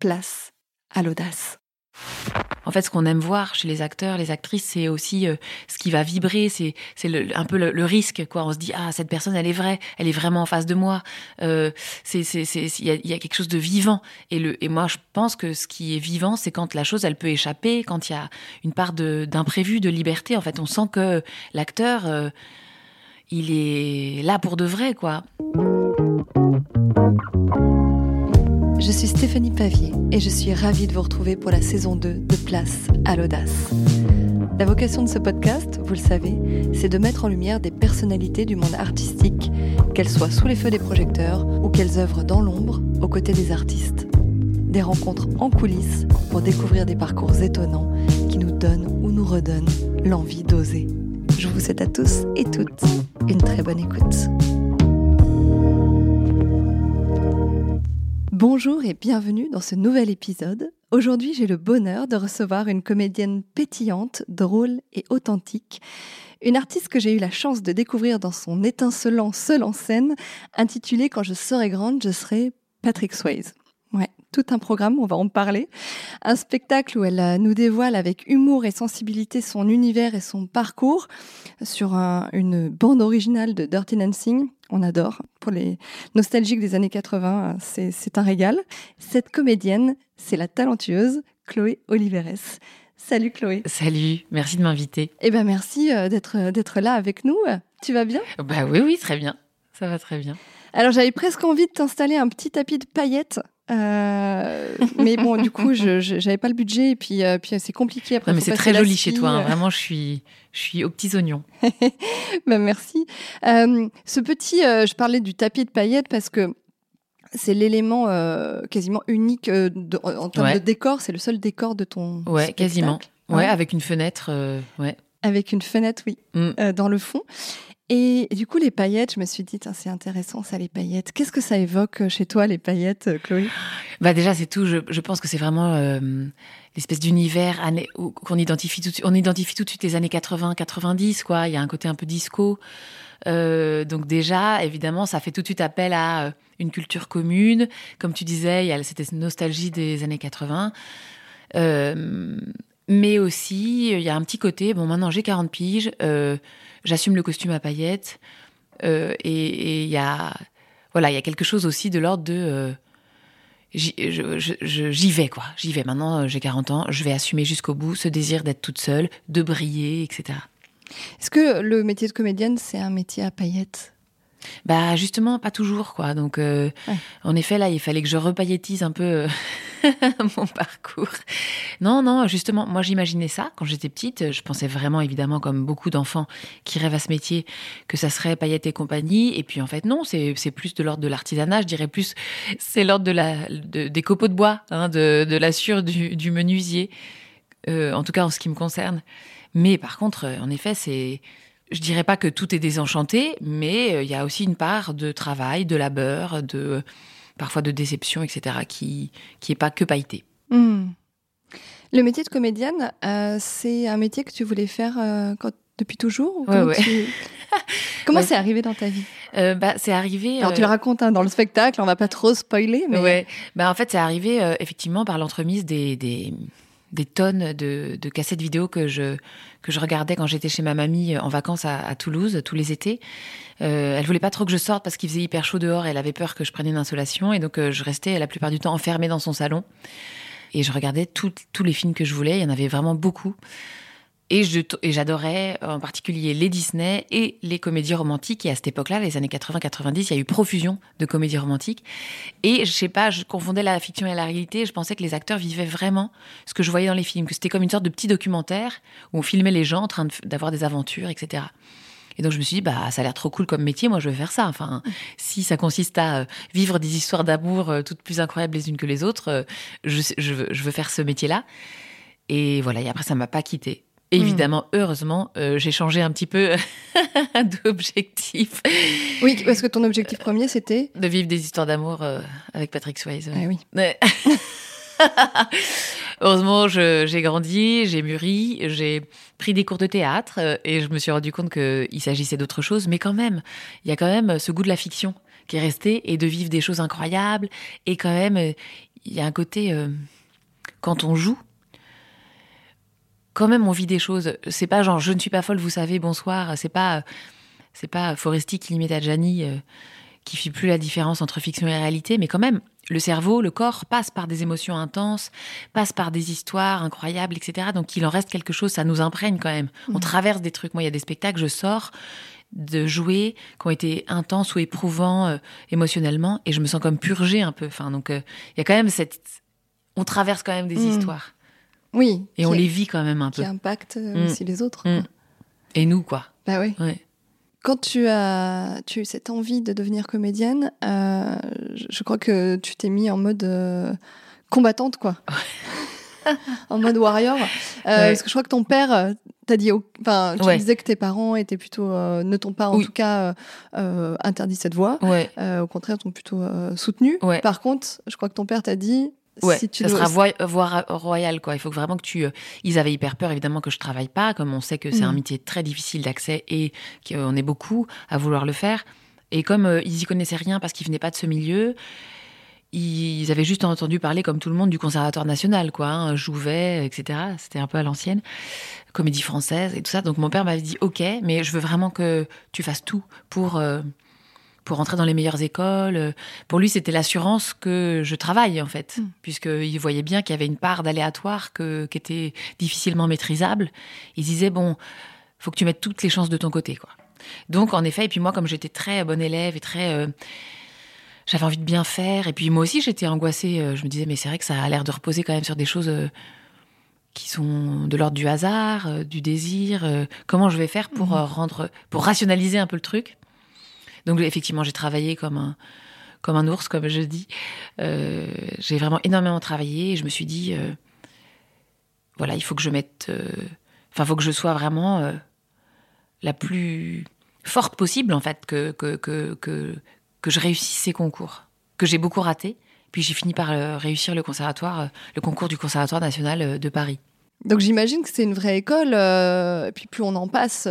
place à l'audace. En fait, ce qu'on aime voir chez les acteurs, les actrices, c'est aussi euh, ce qui va vibrer, c'est un peu le, risque, quoi. On se dit ah cette personne, elle est vraie, elle est vraiment en face de moi. Euh, il y a, y a, quelque chose de vivant. Et le et moi je pense que ce qui est vivant, c'est quand la chose elle peut échapper, quand il y a une part d'imprévu, de, liberté. En fait, on sent que l'acteur euh, il est là pour de vrai, quoi. Je suis Stéphanie Pavier et je suis ravie de vous retrouver pour la saison 2 de Place à l'audace. La vocation de ce podcast, vous le savez, c'est de mettre en lumière des personnalités du monde artistique, qu'elles soient sous les feux des projecteurs ou qu'elles œuvrent dans l'ombre aux côtés des artistes. Des rencontres en coulisses pour découvrir des parcours étonnants qui nous donnent ou nous redonnent l'envie d'oser. Je vous souhaite à tous et toutes une très bonne écoute. Bonjour et bienvenue dans ce nouvel épisode. Aujourd'hui, j'ai le bonheur de recevoir une comédienne pétillante, drôle et authentique. Une artiste que j'ai eu la chance de découvrir dans son étincelant seul en scène, intitulé Quand je serai grande, je serai Patrick Swayze. Ouais, tout un programme, on va en parler. Un spectacle où elle euh, nous dévoile avec humour et sensibilité son univers et son parcours sur une bande originale de Dirty Dancing. On adore. Pour les nostalgiques des années 80, c'est un régal. Cette comédienne, c'est la talentueuse Chloé Oliveres. Salut Chloé. Salut, merci de m'inviter. Eh ben merci euh, d'être euh, d'être là avec nous. Tu vas bien? Bah oui oui, très bien. Ça va très bien. Alors j'avais presque envie de t'installer un petit tapis de paillettes euh, mais bon, du coup, je n'avais pas le budget et puis, euh, puis c'est compliqué après. mais c'est très joli chez toi. Hein. Vraiment, je suis, je suis aux petits oignons. ben, merci. Euh, ce petit, je parlais du tapis de paillettes parce que c'est l'élément quasiment unique en termes de décor. C'est le seul décor de ton. Ouais, quasiment. Ouais, avec une fenêtre. ouais. Avec une fenêtre, oui, mm. dans le fond. Et du coup, les paillettes, je me suis dit, c'est intéressant ça, les paillettes. Qu'est-ce que ça évoque euh, chez toi, les paillettes, euh, Chloé? Bah déjà, c'est tout. Je, pense que c'est vraiment euh, l'espèce d'univers qu'on identifie tout. On identifie tout de suite les années 80, 90, quoi. Il y a un côté un peu disco. donc déjà, évidemment, ça fait tout de suite appel à une culture commune. Comme tu disais, il y a cette nostalgie des années 80. mais aussi, il y a un petit côté, bon, maintenant j'ai 40 piges, j'assume le costume à paillettes. Euh, et il y a voilà, il y a quelque chose aussi de l'ordre de euh, j'y vais quoi, j'y vais. Maintenant, euh, j'ai 40 ans, je vais assumer jusqu'au bout ce désir d'être toute seule, de briller, etc. Est-ce que le métier de comédienne, c'est un métier à paillettes? Bah justement, pas toujours quoi. Donc euh, en effet là, il fallait que je repaillettise un peu euh, mon parcours. Non non, justement, moi j'imaginais ça quand j'étais petite. Je pensais vraiment évidemment comme beaucoup d'enfants qui rêvent à ce métier que ça serait paillettes et compagnie. Et puis en fait non, c'est plus de l'ordre de l'artisanat. Je dirais plus c'est l'ordre de la des copeaux de bois, hein, de, de la sûre du, menuisier. Euh, en tout cas en ce qui me concerne. Mais par contre, en effet, c'est je dirais pas que tout est désenchanté, mais euh, il y a aussi une part de travail, de labeur, de parfois de déception, etc., qui qui est pas que pailleté. Hmm. Le métier de comédienne, euh, c'est un métier que tu voulais faire euh, depuis toujours Comment c'est arrivé dans ta vie bah, C'est arrivé. Alors tu le racontes hein, dans le spectacle, on va pas trop spoiler, mais. Ouais. Bah, en fait, c'est arrivé effectivement par l'entremise des, des, des tonnes de, de, cassettes vidéo que je que je regardais quand j'étais chez ma mamie en vacances à, Toulouse tous les étés. Euh, elle voulait pas trop que je sorte parce qu'il faisait hyper chaud dehors. Elle avait peur que je prenne une insolation et donc euh, je restais la plupart du temps enfermée dans son salon et je regardais tous les films que je voulais. Il y en avait vraiment beaucoup. Et j'adorais en particulier les Disney et les comédies romantiques. Et à cette époque-là, les années 80-90, il y a eu profusion de comédies romantiques. Et je sais pas, je confondais la fiction et la réalité. Je pensais que les acteurs vivaient vraiment ce que je voyais dans les films, que c'était comme une sorte de petit documentaire où on filmait les gens en train d'avoir des aventures, etc. Et donc je me suis dit, bah ça a l'air trop cool comme métier, moi je veux faire ça. Enfin, si ça consiste à euh, vivre des histoires d'amour euh, toutes plus incroyables les unes que les autres, euh, je, veux, faire ce métier-là. Et voilà, et après ça m'a pas Évidemment, heureusement, euh, j'ai changé un petit peu d'objectif. Oui, parce que ton objectif premier, c'était De vivre des histoires d'amour euh, avec Patrick Swayze. Ah oui. heureusement, j'ai grandi, j'ai mûri, j'ai pris des cours de théâtre euh, et je me suis rendu compte qu'il s'agissait d'autre chose. Mais quand même, il y a quand même ce goût de la fiction qui est resté et de vivre des choses incroyables. Et quand même, il y a un côté quand on joue, quand même on vit des choses. C'est pas genre je ne suis pas folle, vous savez, bonsoir. C'est pas c'est pas Foresti qui limite à Gianni qui fait plus la différence entre fiction et réalité, mais quand même le cerveau, le corps passe par des émotions intenses, passe par des histoires incroyables, etc. Donc il en reste quelque chose, ça nous imprègne quand même. On mmh. traverse des trucs. Moi, il y a des spectacles, je sors de jouer qui ont été intenses ou éprouvants euh, émotionnellement et je me sens comme purgée un peu. Enfin, donc euh, il y a quand même cette, on traverse quand même des mmh. histoires. Oui. Et on les vit quand même un peu. Qui impactent euh, mmh. aussi les autres. Et nous, quoi. Bah oui. Quand tu as, tu eu cette envie de devenir comédienne, euh, je crois que tu t'es mis en mode euh, combattante, quoi. en mode warrior. Euh, parce que je crois que ton père t'a dit, enfin, tu disais que tes parents étaient plutôt, ne t'ont pas en tout cas interdit cette voie. au contraire, t'ont plutôt soutenu. Par contre, je crois que ton père t'a dit, Ouais, ça sera voie, royale, quoi. Il faut vraiment que tu. Euh, ils avaient hyper peur, évidemment, que je travaille pas, comme on sait que c'est un mm. métier très difficile d'accès et qu'on est beaucoup à vouloir le faire. Et comme euh, ils y connaissaient rien parce qu'ils venaient pas de ce milieu, ils avaient juste entendu parler, comme tout le monde, du Conservatoire national, quoi. Hein, Jouvet, etc. C'était un peu à l'ancienne, comédie française et tout ça. Donc mon père m'avait dit, ok, mais je veux vraiment que tu fasses tout pour. Euh, pour rentrer dans les meilleures écoles. Pour lui, c'était l'assurance que je travaille, en fait, mm. puisqu'il voyait bien qu'il y avait une part d'aléatoire que, qui était difficilement maîtrisable. Il disait, bon, faut que tu mettes toutes les chances de ton côté, quoi. Donc, en effet, et puis moi, comme j'étais très bonne élève et très... Euh, j'avais envie de bien faire, et puis moi aussi, j'étais angoissée. Euh, je me disais, mais c'est vrai que ça a l'air de reposer quand même sur des choses... Euh, qui sont de l'ordre du hasard, du désir. comment je vais faire pour mm. rendre, pour rationaliser un peu le truc? Donc effectivement, j'ai travaillé comme un, comme un ours, comme je dis. Euh, j'ai vraiment énormément travaillé et je me suis dit, euh, voilà, il faut que je mette, euh, enfin, faut que je sois vraiment la plus forte possible, en fait, que, que, que, que, que je réussisse ces concours, que j'ai beaucoup raté. Puis j'ai fini par réussir le conservatoire, le concours du Conservatoire national de Paris. Donc j'imagine que c'est une vraie école, et puis plus on en passe,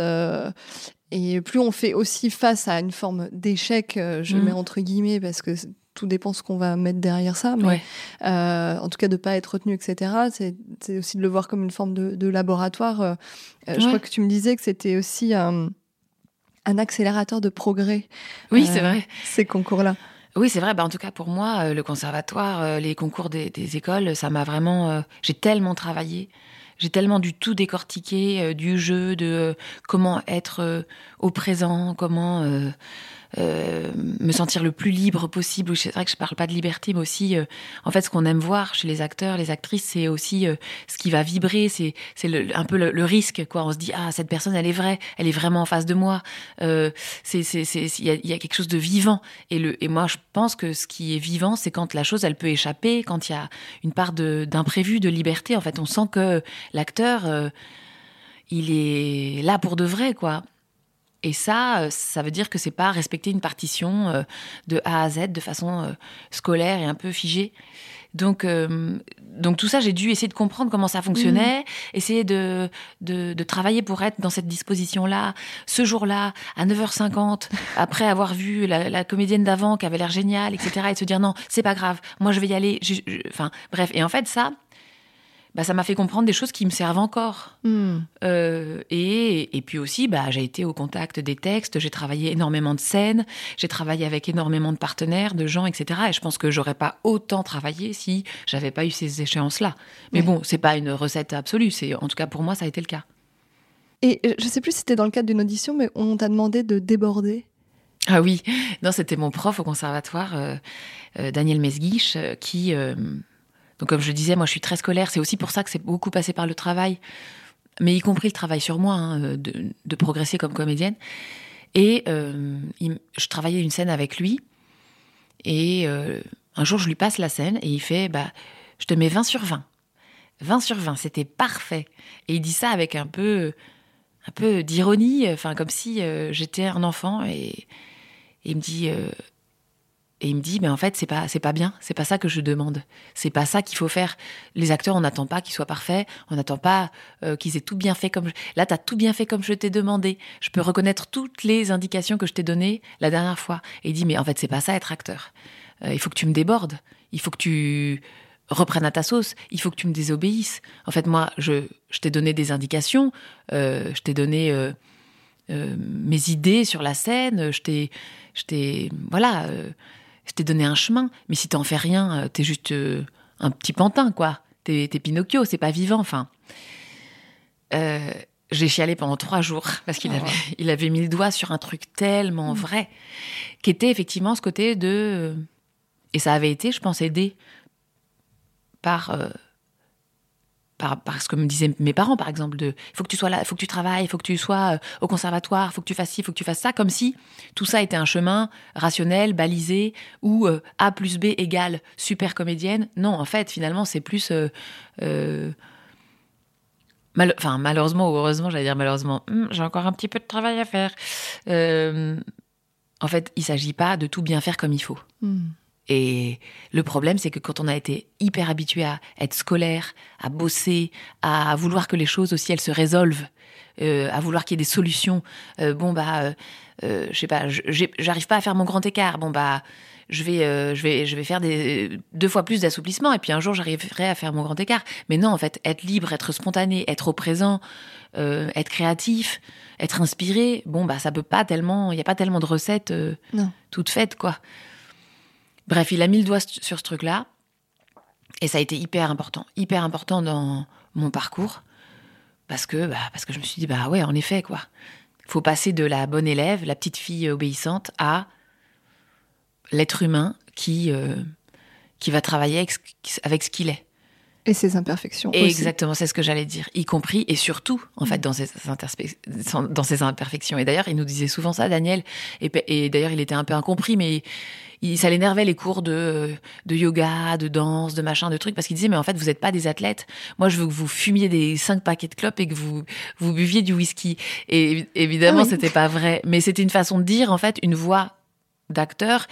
et plus on fait aussi face à une forme d'échec, euh, je mm. mets entre guillemets parce que tout dépend ce qu'on va mettre derrière ça, mais euh, en tout cas de pas être retenu, etc. C'est aussi de le voir comme une forme de, laboratoire. Euh, je crois que tu me disais que c'était aussi un accélérateur de progrès. Oui, c'est vrai. Ces concours-là. Oui, c'est vrai. Bah, en tout cas, pour moi, le conservatoire, les concours des, des écoles, ça m'a vraiment. J'ai tellement travaillé. J'ai tellement du tout décortiqué, euh, du jeu, de euh, comment être euh, au présent, comment euh, me sentir le plus libre possible. C'est vrai que je parle pas de liberté, mais aussi, euh, en fait, ce qu'on aime voir chez les acteurs, les actrices, c'est aussi euh, ce qui va vibrer. C'est un peu le, risque, quoi. On se dit ah cette personne, elle est vraie, elle est vraiment en face de moi. c'est il y a, y a, quelque chose de vivant. Et le et moi je pense que ce qui est vivant, c'est quand la chose elle peut échapper, quand il y a une part d'imprévu, de, liberté. En fait, on sent que l'acteur il est là pour de vrai, quoi. Et ça, euh, ça veut dire que c'est pas respecter une partition euh, de A à Z de façon euh, scolaire et un peu figée. Donc, donc tout ça, j'ai dû essayer de comprendre comment ça fonctionnait, mmh. essayer de, de, de, travailler pour être dans cette disposition-là, ce jour-là, à 9h50, après avoir vu la, la comédienne d'avant qui avait l'air géniale, etc., et de se dire non, c'est pas grave, moi je vais y aller. Enfin, bref. Et en fait, ça, bah, ça m'a fait comprendre des choses qui me servent encore. Hmm. Euh, et, et, puis aussi, bah, j'ai été au contact des textes, j'ai travaillé énormément de scènes, j'ai travaillé avec énormément de partenaires, de gens, etc. Et je pense que j'aurais pas autant travaillé si j'avais pas eu ces échéances-là. Mais bon, c'est pas une recette absolue. C'est en tout cas pour moi, ça a été le cas. Et euh, je sais plus si c'était dans le cadre d'une audition, mais on t'a demandé de déborder. Ah oui, non, c'était mon prof au conservatoire, euh, Daniel Mesguich, qui donc comme je disais, moi je suis très scolaire, c'est aussi pour ça que c'est beaucoup passé par le travail, mais y compris le travail sur moi, hein, de, progresser comme comédienne. Et euh, je travaillais une scène avec lui, et euh, un jour je lui passe la scène, et il fait, bah, je te mets 20 sur 20. 20 sur 20, c'était parfait. Et il dit ça avec un peu, un peu d'ironie, enfin comme si euh, j'étais un enfant, et, il me dit et il me dit, mais en fait, c'est pas, c'est pas bien. C'est pas ça que je demande. C'est pas ça qu'il faut faire. Les acteurs, on n'attend pas qu'ils soient parfaits. On n'attend pas euh, qu'ils aient tout bien fait comme. Je... Là, t'as tout bien fait comme je t'ai demandé. Je peux reconnaître toutes les indications que je t'ai données la dernière fois. Et il dit, mais en fait, c'est pas ça être acteur. Euh, il faut que tu me débordes. Il faut que tu reprenne à ta sauce. Il faut que tu me désobéisses. En fait, moi, je, je t'ai donné des indications, euh, je t'ai donné mes idées sur la scène, je t'ai, je t'ai, voilà, je t'ai donné un chemin. Mais si t'en fais rien, t'es juste un petit pantin, quoi. T'es, Pinocchio, c'est pas vivant. Enfin, j'ai chialé pendant trois jours parce qu'il avait, il avait mis le doigt sur un truc tellement mm. vrai, qui était effectivement ce côté de, et ça avait été, je pense, aidé par, euh, par, ce que me disaient mes parents, par exemple, de il faut que tu sois là, faut que tu travailles, il faut que tu sois euh, au conservatoire, il faut que tu fasses ci, il faut que tu fasses ça, comme si tout ça était un chemin rationnel, balisé, où euh, A plus B égale super comédienne. Non, en fait, finalement, c'est plus... enfin, malheureusement ou heureusement, j'allais dire malheureusement, hmm, j'ai encore un petit peu de travail à faire. en fait, il s'agit pas de tout bien faire comme il faut. Hmm. Et le problème, c'est que quand on a été hyper habitué à être scolaire, à bosser, à vouloir que les choses aussi elles se résolvent, euh, à vouloir qu'il y ait des solutions. Euh, bon bah, euh, euh je sais pas, j'arrive pas à faire mon grand écart. Bon bah, je vais, je vais, je vais faire des deux fois plus d'assouplissement et puis un jour j'arriverai à faire mon grand écart. Mais non, en fait, être libre, être spontané, être au présent, être créatif, être inspiré. Bon bah, ça peut pas tellement, il y a pas tellement de recettes toutes faites quoi. Bref, il a mis le doigt sur ce truc-là. Et ça a été hyper important, hyper important dans mon parcours. Parce que, bah, parce que je me suis dit, bah ouais, en effet, quoi. Il faut passer de la bonne élève, la petite fille obéissante, à l'être humain qui, euh, qui va travailler avec, ce qu'il est. Et ses imperfections. exactement, c'est ce que j'allais dire, y compris et surtout, en fait, dans ses, dans ses imperfections. Et d'ailleurs, il nous disait souvent ça, Daniel. Et, et d'ailleurs, il était un peu incompris, mais il, ça l'énervait les cours de, de yoga, de danse, de machin, de trucs, parce qu'il disait, mais en fait, vous n'êtes pas des athlètes. Moi, je veux que vous fumiez des cinq paquets de clopes et que vous, vous buviez du whisky. Et évidemment, ah c'était pas vrai. Mais c'était une façon de dire, en fait, une voix d'acteur,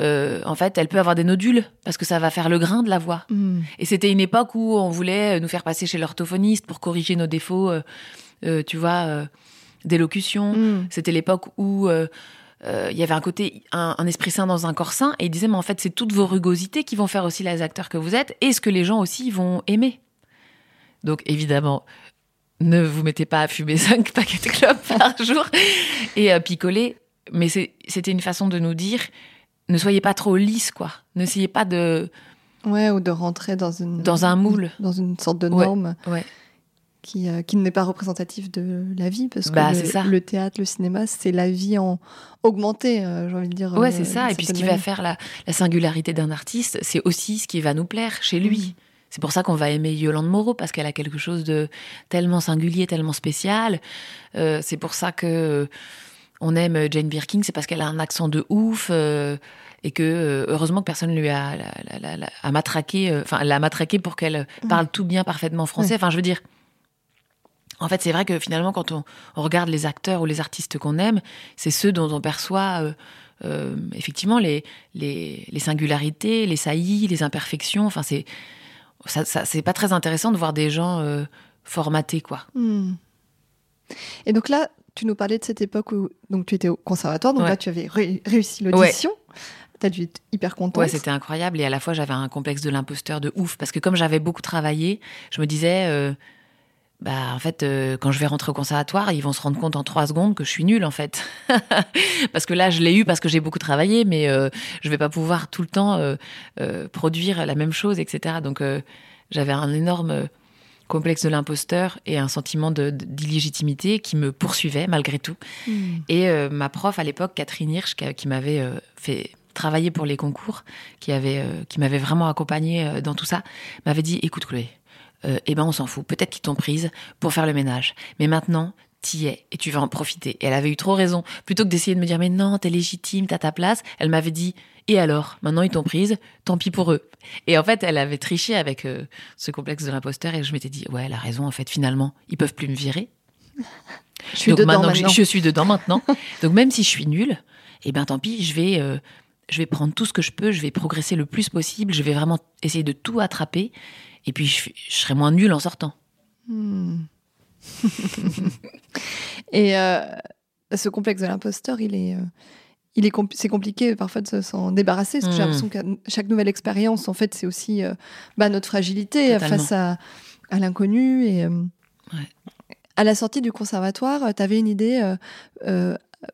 euh, en fait, elle peut avoir des nodules parce que ça va faire le grain de la voix. Hmm. Et c'était une époque où on voulait nous faire passer chez l'orthophoniste pour corriger nos défauts, euh, euh, tu vois, d'élocution. Hmm. C'était l'époque où euh, il y avait un côté, un, esprit sain dans un corps sain, et il disait, mais en fait, c'est toutes vos rugosités qui vont faire aussi les acteurs que vous êtes, et ce que les gens aussi vont aimer. Donc, évidemment, ne vous mettez pas à fumer 5 paquets de clopes par jour et à picoler, mais c'était une façon de nous dire, ne soyez pas trop lisse, quoi. N'essayez pas de... Ouais, ou de rentrer dans une... Dans un moule. Dans une sorte de norme. ouais qui, euh, qui n'est pas représentatif de la vie, parce que bah, le, le, théâtre, le cinéma, c'est la vie en augmenté, euh, j'ai envie de dire. Ouais, c'est euh, ça. Et puis ce qui va faire la, la singularité d'un artiste, c'est aussi ce qui va nous plaire chez lui. Mm. C'est pour ça qu'on va aimer Yolande Moreau, parce qu'elle a quelque chose de tellement singulier, tellement spécial. c'est pour ça que on aime Jane Birkin, c'est parce qu'elle a un accent de ouf. et que heureusement que personne lui a, a, matraqué, enfin l'a matraqué pour qu'elle mm. parle tout bien parfaitement français. Enfin, je veux dire, en fait, c'est vrai que finalement, quand on, regarde les acteurs ou les artistes qu'on aime, c'est ceux dont on perçoit euh, euh, effectivement les, les, singularités, les saillies, les imperfections. Enfin, c'est ça, c'est pas très intéressant de voir des gens euh, formatés, quoi. Hmm. Et donc là, tu nous parlais de cette époque où donc tu étais au conservatoire, donc là tu avais réussi l'audition. T'as dû être hyper contente. Ouais, c'était incroyable. Et à la fois, j'avais un complexe de l'imposteur de ouf. Parce que comme j'avais beaucoup travaillé, je me disais, bah en fait euh, quand je vais rentrer au conservatoire ils vont se rendre compte en trois secondes que je suis nulle en fait. Parce que là je l'ai eu parce que j'ai beaucoup travaillé mais euh, je vais pas pouvoir tout le temps euh, produire la même chose etc donc j'avais un énorme complexe de l'imposteur et un sentiment d'illégitimité qui me poursuivait malgré tout. Hmm. et ma prof à l'époque Catherine Hirsch qui, m'avait fait travailler pour les concours qui avait qui m'avait vraiment accompagnée dans tout ça m'avait dit écoute Chloé euh, eh ben on s'en fout. Peut-être qu'ils t'ont prise pour faire le ménage. Mais maintenant, t'y es et tu vas en profiter. Et elle avait eu trop raison. Plutôt que d'essayer de me dire mais non, t'es légitime, t'as ta place, elle m'avait dit et alors? Maintenant ils t'ont prise, tant pis pour eux. Et en fait, elle avait triché avec euh, ce complexe de l'imposteur et je m'étais dit ouais, elle a raison en fait. Finalement, ils peuvent plus me virer. Je suis dedans maintenant. Je, suis dedans maintenant. Donc même si je suis nulle, eh ben tant pis, je vais euh, je vais prendre tout ce que je peux, je vais progresser le plus possible, je vais vraiment essayer de tout attraper et puis, je, serais moins nulle en sortant. Hmm. et euh, ce complexe de l'imposteur, il est, euh, il est c'est compliqué parfois de s'en débarrasser parce que j'ai Mm. l'impression qu'à chaque nouvelle expérience, en fait, c'est aussi euh, bah, notre fragilité Totalement. face à, à l'inconnu. Et euh, Ouais. à la sortie du conservatoire, tu avais une idée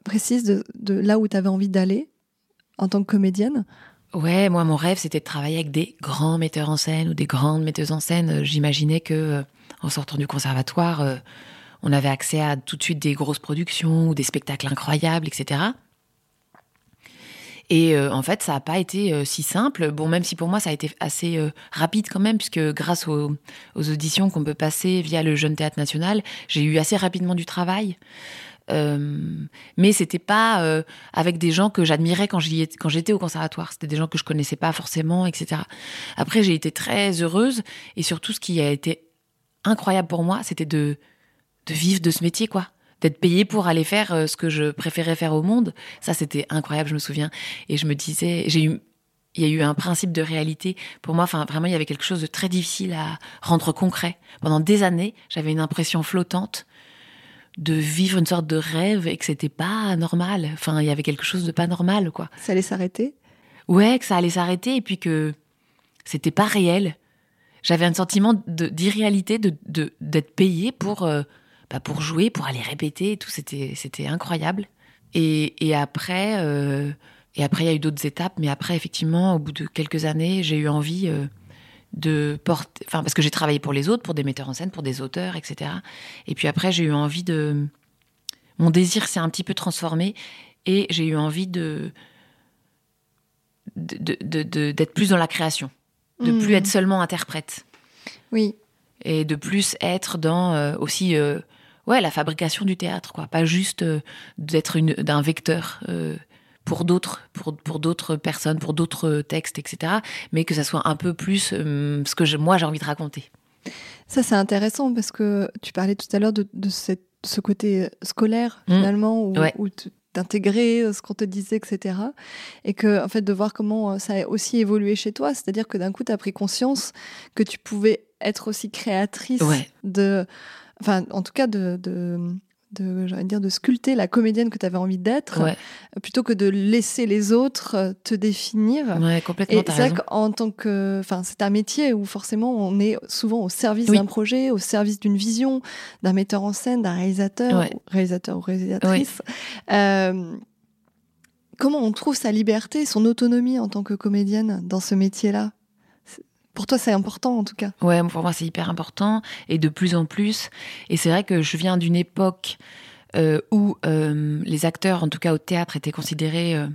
précise de, de là où tu avais envie d'aller en tant que comédienne? Ouais, moi, mon rêve, c'était de travailler avec des grands metteurs en scène ou des grandes metteuses en scène. Euh, J'imaginais que, euh, en sortant du conservatoire, euh, on avait accès à tout de suite des grosses productions ou des spectacles incroyables, etc. Et en fait, ça n'a pas été si simple. Bon, même si pour moi, ça a été assez rapide quand même, puisque grâce aux auditions qu'on peut passer via le Jeune Théâtre National, j'ai eu assez rapidement du travail. Euh, mais c'était pas euh, avec des gens que j'admirais quand j'étais au conservatoire. C'était des gens que je connaissais pas forcément, etc. Après, j'ai été très heureuse et surtout, ce qui a été incroyable pour moi, c'était de de vivre de ce métier, quoi. D'être payée pour aller faire euh, ce que je préférais faire au monde. Ça, c'était incroyable, je me souviens. Et je me disais, j'ai eu, il y a eu un principe de réalité. Pour moi, enfin, vraiment, il y avait quelque chose de très difficile à rendre concret. Pendant des années, j'avais une impression flottante de vivre une sorte de rêve et que c'était pas normal. Enfin, il y avait quelque chose de pas normal, quoi. Ça allait s'arrêter? Ouais, que ça allait s'arrêter et puis que c'était pas réel. J'avais un sentiment de- d'irréalité, de, de, d'être payé pour, euh, bah, pour jouer, pour aller répéter et tout. C'était, c'était incroyable. Et, et après, euh, et après, il y a eu d'autres étapes, mais après, effectivement, au bout de quelques années, j'ai eu envie euh, de porter, enfin, parce que j'ai travaillé pour les autres, pour des metteurs en scène, pour des auteurs, etc. Et puis après, j'ai eu envie de, mon désir s'est un petit peu transformé et j'ai eu envie de, de- de- de- d'être plus dans la création, de Mhm. plus être seulement interprète Oui. et de plus être dans euh, aussi euh, ouais la fabrication du théâtre quoi, pas juste euh, d'être une d'un vecteur euh, pour d'autres pour pour d'autres personnes, pour d'autres textes etc. Mais que ça soit un peu plus euh, ce que je- moi j'ai envie de raconter. Ça, c'est intéressant parce que tu parlais tout à l'heure de, de cette- ce côté scolaire, Mm. finalement, où, Ouais. où d'intégrer euh, ce qu'on te disait, etc. Et que, en fait, de voir comment euh, ça a aussi évolué chez toi, c'est-à-dire que d'un coup, tu as pris conscience que tu pouvais être aussi créatrice Ouais. de. Enfin, en tout cas, de. de de, dire, de sculpter la comédienne que tu avais envie d'être, Ouais, plutôt que de laisser les autres euh, te définir. ouais complètement. Et c'est vrai qu'en tant que, enfin, c'est un métier où forcément on est souvent au service Oui. d'un projet, au service d'une vision, d'un metteur en scène, d'un réalisateur, Ouais. réalisateur ou réalisatrice. Euh, comment on trouve sa liberté, son autonomie en tant que comédienne dans ce métier-là? C'est- Pour toi, c'est important en tout cas. Ouais, pour moi, c'est hyper important et de plus en plus. Et c'est vrai que je viens d'une époque euh, où euh, les acteurs, en tout cas au théâtre, étaient considérés. euh,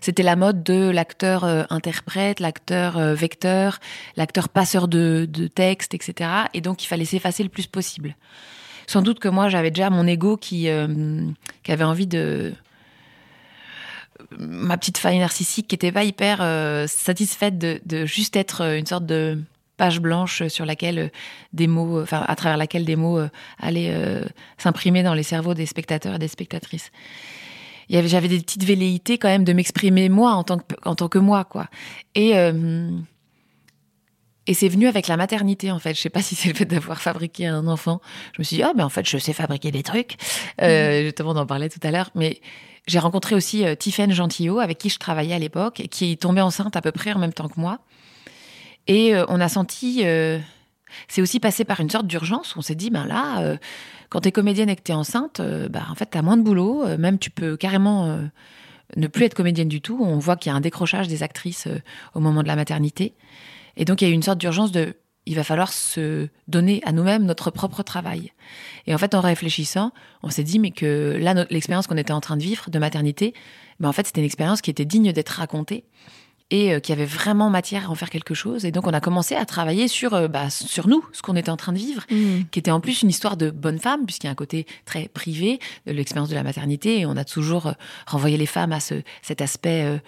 c'était la mode de l'acteur interprète, l'acteur vecteur, l'acteur passeur de, de texte, etc. Et donc, il fallait s'effacer le plus possible. Sans doute que moi, j'avais déjà mon ego qui, qui avait envie de ma petite faille narcissique qui était pas hyper euh, satisfaite de, de juste être euh, une sorte de page blanche sur laquelle euh, des mots, enfin à travers laquelle des mots euh, allaient euh, s'imprimer dans les cerveaux des spectateurs et des spectatrices. J'avais des petites velléités quand même de m'exprimer moi en tant que, en tant que moi quoi. Et et c'est venu avec la maternité en fait. Je sais pas si c'est le fait d'avoir fabriqué un enfant. Je me suis dit ah ben en fait je sais fabriquer des trucs. Euh, Justement on en parlait tout à l'heure, mais j'ai rencontré aussi euh, Tiffaine Gentillot, avec qui je travaillais à l'époque, qui est tombée enceinte à peu près en même temps que moi. Et euh, on a senti. euh, c'est aussi passé par une sorte d'urgence. On s'est dit, ben là, euh, quand t'es comédienne et que t'es enceinte, bah, en fait, t'as moins de boulot. même tu peux carrément ne plus être comédienne du tout. On voit qu'il y a un décrochage des actrices au moment de la maternité. Et donc, il y a eu une sorte d'urgence de. Il va falloir se donner à nous-mêmes notre propre travail. Et en fait, en réfléchissant, on s'est dit, mais que là, l'expérience qu'on était en train de vivre de maternité, ben en fait, c'était une expérience qui était digne d'être racontée et euh, qui avait vraiment matière à en faire quelque chose. Et donc, on a commencé à travailler sur, euh, bah, sur nous, ce qu'on était en train de vivre, qui était en plus une histoire de bonne femme, puisqu'il y a un côté très privé de l'expérience de la maternité. Et on a toujours euh, renvoyé les femmes à ce, cet aspect euh,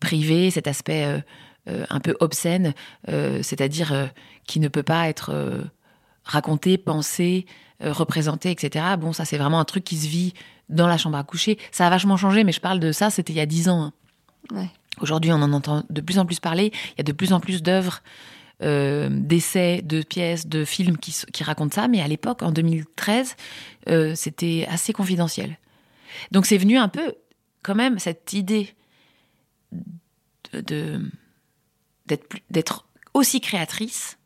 privé, cet aspect euh, un peu obscène, euh, c'est-à-dire euh, qui ne peut pas être euh, raconté, pensé, euh, représenté, etc. Bon, ça, c'est vraiment un truc qui se vit dans la chambre à coucher. Ça a vachement changé, mais je parle de ça, c'était il y a dix ans. hein. Ouais. Aujourd'hui, on en entend de plus en plus parler. Il y a de plus en plus d'œuvres, euh, d'essais, de pièces, de films qui, racontent ça. Mais à l'époque, en 2013, euh, c'était assez confidentiel. Donc c'est venu un peu quand même cette idée de d'être aussi créatrice,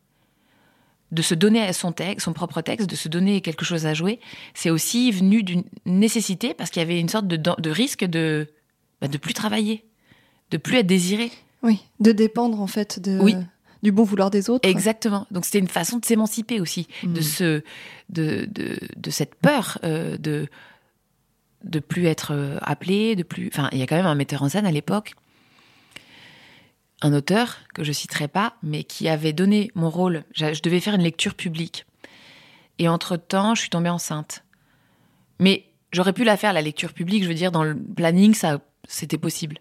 de se donner son texte, son propre texte, de se donner quelque chose à jouer, c'est aussi venu d'une nécessité parce qu'il y avait une sorte de, de risque de bah, de plus travailler, de plus être désiré. Oui, de dépendre en fait de, du bon vouloir des autres. Exactement. Donc c'était une façon de s'émanciper aussi de, hmm. ce, de, de, de, cette peur euh, de de plus être euh, appelé, de plus. Enfin, il y a quand même un metteur en scène à l'époque, un auteur que je citerai pas, mais qui avait donné mon rôle. Je, devais faire une lecture publique. Et entre temps, je suis tombée enceinte. Mais j'aurais pu la faire la lecture publique. Je veux dire, dans le planning, ça, c'était possible.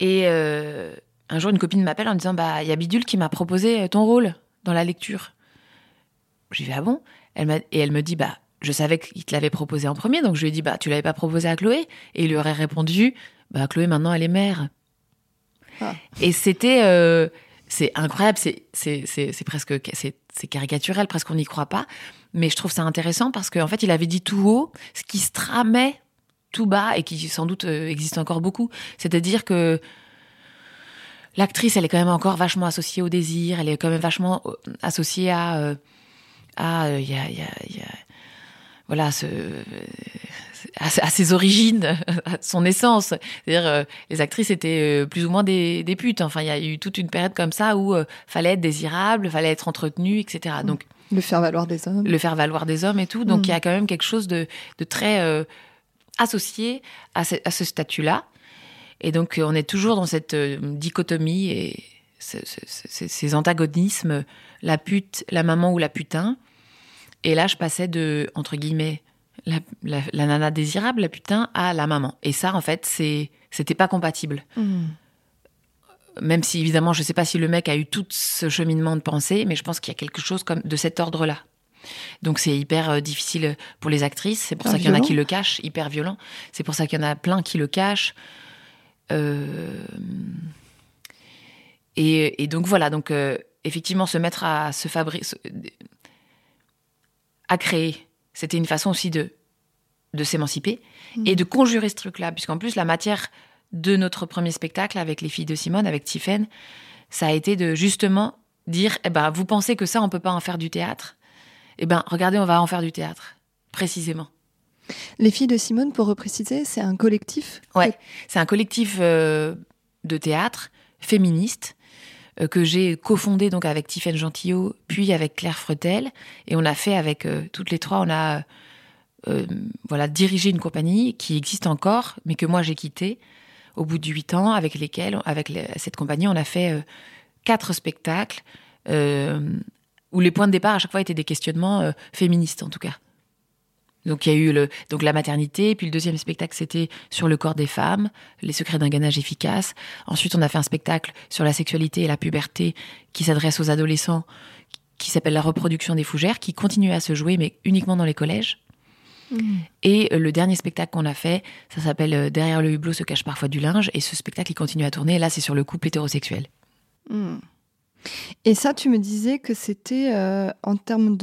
Et euh, un jour, une copine m'appelle en disant Bah, il y a Bidule qui m'a proposé ton rôle dans la lecture. J'y vais, ah bon? Elle Et elle me dit Bah, je savais qu'il te l'avait proposé en premier, donc je lui ai dit Bah, tu l'avais pas proposé à Chloé? Et il lui aurait répondu Bah, Chloé, maintenant, elle est mère. Et c'était. Euh, c'est incroyable, c'est presque. C'est caricaturel, presque on n'y croit pas. Mais je trouve ça intéressant parce qu'en fait, il avait dit tout haut ce qui se tramait tout bas et qui sans doute euh, existe encore beaucoup. C'est-à-dire que l'actrice, elle est quand même encore vachement associée au désir, elle est quand même vachement euh, associée à à y a, voilà ce à, ses origines, à son essence. C'est-à-dire, les actrices étaient plus ou moins des, des putes. Enfin, il y a eu toute une période comme ça où fallait être désirable, fallait être entretenu, etc. Mmh. Donc, le faire valoir des hommes. Le faire valoir des hommes et tout. Donc, mmh. il y a quand même quelque chose de, de très associés à ce, statut-là. Et donc, on est toujours dans cette euh, dichotomie et ces antagonismes, la pute, la maman ou la putain. Et là, je passais de, entre guillemets, la, nana désirable, la putain, à la maman. Et ça, en fait, c'est, c'était pas compatible. Mmh. Même si, évidemment, je sais pas si le mec a eu tout ce cheminement de pensée, mais je pense qu'il y a quelque chose comme de cet ordre-là. Donc c'est hyper euh, difficile pour les actrices. C'est pour ça qu'il y en a qui le cachent, hyper violent. C'est pour ça qu'il y en a plein qui le cachent. Euh, et, donc voilà. Donc euh, effectivement, se mettre à se fabriquer, à créer, c'était une façon aussi de de s'émanciper mmh. et de conjurer ce truc-là, puisqu'en plus la matière de notre premier spectacle avec les filles de Simone, avec Tiffen, ça a été de justement dire, eh ben, vous pensez que ça, on peut pas en faire du théâtre? Eh bien, regardez, on va en faire du théâtre, précisément. Les filles de Simone, pour repréciser, c'est un collectif? Ouais, c'est un collectif euh, de théâtre féministe que j'ai cofondé donc avec Tiffaine Gentillot, puis avec Claire Fretel, et on a fait avec euh, toutes les trois, on a voilà dirigé une compagnie qui existe encore, mais que moi j'ai quittée au bout de huit ans, avec lesquels, avec cette compagnie, on a fait quatre spectacles où les points de départ à chaque fois étaient des questionnements euh, féministes en tout cas. Donc il y a eu le, donc la maternité, puis le deuxième spectacle c'était sur le corps des femmes, les secrets d'un gainage efficace. Ensuite on a fait un spectacle sur la sexualité et la puberté qui s'adresse aux adolescents, qui s'appelle la reproduction des fougères, qui continue à se jouer mais uniquement dans les collèges. Mmh. Et euh, le dernier spectacle qu'on a fait, ça s'appelle euh, Derrière le hublot se cache parfois du linge, et ce spectacle il continue à tourner. Et là c'est sur le couple hétérosexuel. Mmh. Et ça, tu me disais que c'était, euh, en termes